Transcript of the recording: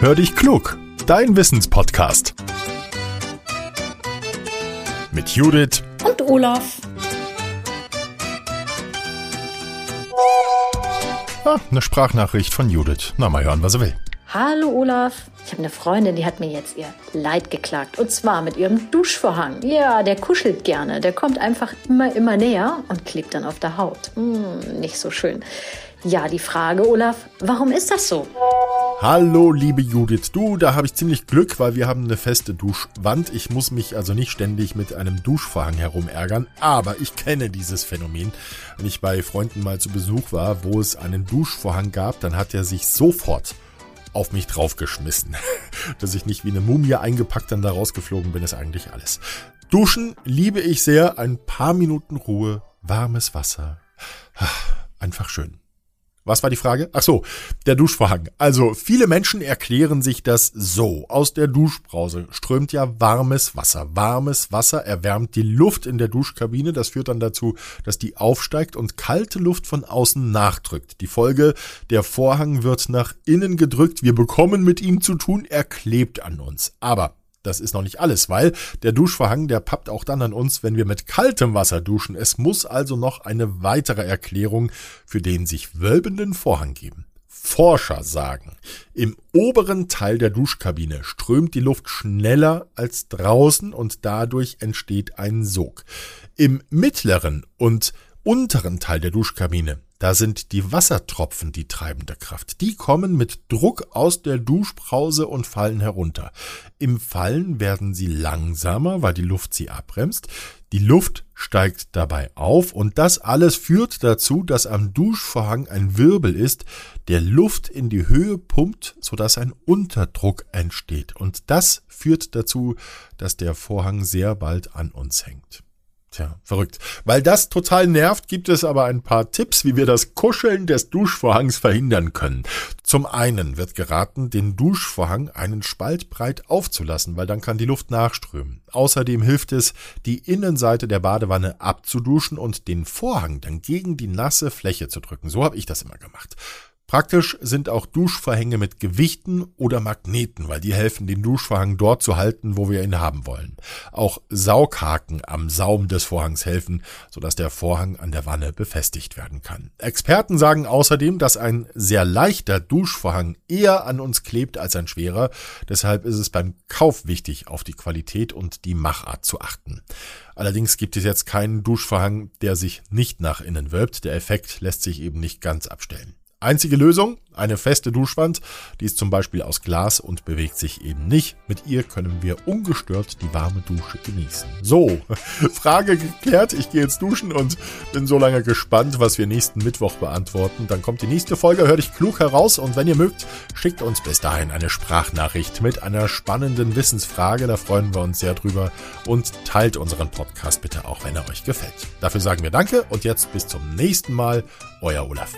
Hör dich klug, dein Wissenspodcast. Mit Judith und Olaf. Ah, eine Sprachnachricht von Judith. Na, mal hören, was er will. Hallo Olaf. Ich habe eine Freundin, die hat mir jetzt ihr Leid geklagt. Und zwar mit ihrem Duschvorhang. Ja, der kuschelt gerne. Der kommt einfach immer, immer näher und klebt dann auf der Haut. Hm, nicht so schön. Ja, die Frage, Olaf, warum ist das so? Hallo, liebe Judith. Du, da habe ich ziemlich Glück, weil wir haben eine feste Duschwand. Ich muss mich also nicht ständig mit einem Duschvorhang herumärgern, aber ich kenne dieses Phänomen. Wenn ich bei Freunden mal zu Besuch war, wo es einen Duschvorhang gab, dann hat er sich sofort auf mich draufgeschmissen. Dass ich nicht wie eine Mumie eingepackt dann da rausgeflogen bin, ist eigentlich alles. Duschen liebe ich sehr. Ein paar Minuten Ruhe, warmes Wasser. Einfach schön. Was war die Frage? Ach so, der Duschvorhang. Also viele Menschen erklären sich das so. Aus der Duschbrause strömt ja warmes Wasser. Warmes Wasser erwärmt die Luft in der Duschkabine. Das führt dann dazu, dass die aufsteigt und kalte Luft von außen nachdrückt. Die Folge, der Vorhang wird nach innen gedrückt. Wir bekommen mit ihm zu tun. Er klebt an uns. Aber das ist noch nicht alles, weil der Duschvorhang, der pappt auch dann an uns, wenn wir mit kaltem Wasser duschen. Es muss also noch eine weitere Erklärung für den sich wölbenden Vorhang geben. Forscher sagen, im oberen Teil der Duschkabine strömt die Luft schneller als draußen und dadurch entsteht ein Sog. Im mittleren und unteren Teil der Duschkabine da sind die Wassertropfen die treibende Kraft. Die kommen mit Druck aus der Duschbrause und fallen herunter. Im Fallen werden sie langsamer, weil die Luft sie abbremst. Die Luft steigt dabei auf und das alles führt dazu, dass am Duschvorhang ein Wirbel ist, der Luft in die Höhe pumpt, sodass ein Unterdruck entsteht. Und das führt dazu, dass der Vorhang sehr bald an uns hängt. Tja, verrückt. Weil das total nervt, gibt es aber ein paar Tipps, wie wir das Kuscheln des Duschvorhangs verhindern können. Zum einen wird geraten, den Duschvorhang einen Spalt breit aufzulassen, weil dann kann die Luft nachströmen. Außerdem hilft es, die Innenseite der Badewanne abzuduschen und den Vorhang dann gegen die nasse Fläche zu drücken. So habe ich das immer gemacht. Praktisch sind auch Duschvorhänge mit Gewichten oder Magneten, weil die helfen, den Duschvorhang dort zu halten, wo wir ihn haben wollen. Auch Saughaken am Saum des Vorhangs helfen, sodass der Vorhang an der Wanne befestigt werden kann. Experten sagen außerdem, dass ein sehr leichter Duschvorhang eher an uns klebt als ein schwerer. Deshalb ist es beim Kauf wichtig, auf die Qualität und die Machart zu achten. Allerdings gibt es jetzt keinen Duschvorhang, der sich nicht nach innen wölbt. Der Effekt lässt sich eben nicht ganz abstellen. Einzige Lösung, eine feste Duschwand, die ist zum Beispiel aus Glas und bewegt sich eben nicht. Mit ihr können wir ungestört die warme Dusche genießen. So, Frage geklärt. Ich gehe jetzt duschen und bin so lange gespannt, was wir nächsten Mittwoch beantworten. Dann kommt die nächste Folge, hör dich klug heraus und wenn ihr mögt, schickt uns bis dahin eine Sprachnachricht mit einer spannenden Wissensfrage. Da freuen wir uns sehr drüber und teilt unseren Podcast bitte auch, wenn er euch gefällt. Dafür sagen wir Danke und jetzt bis zum nächsten Mal. Euer Olaf.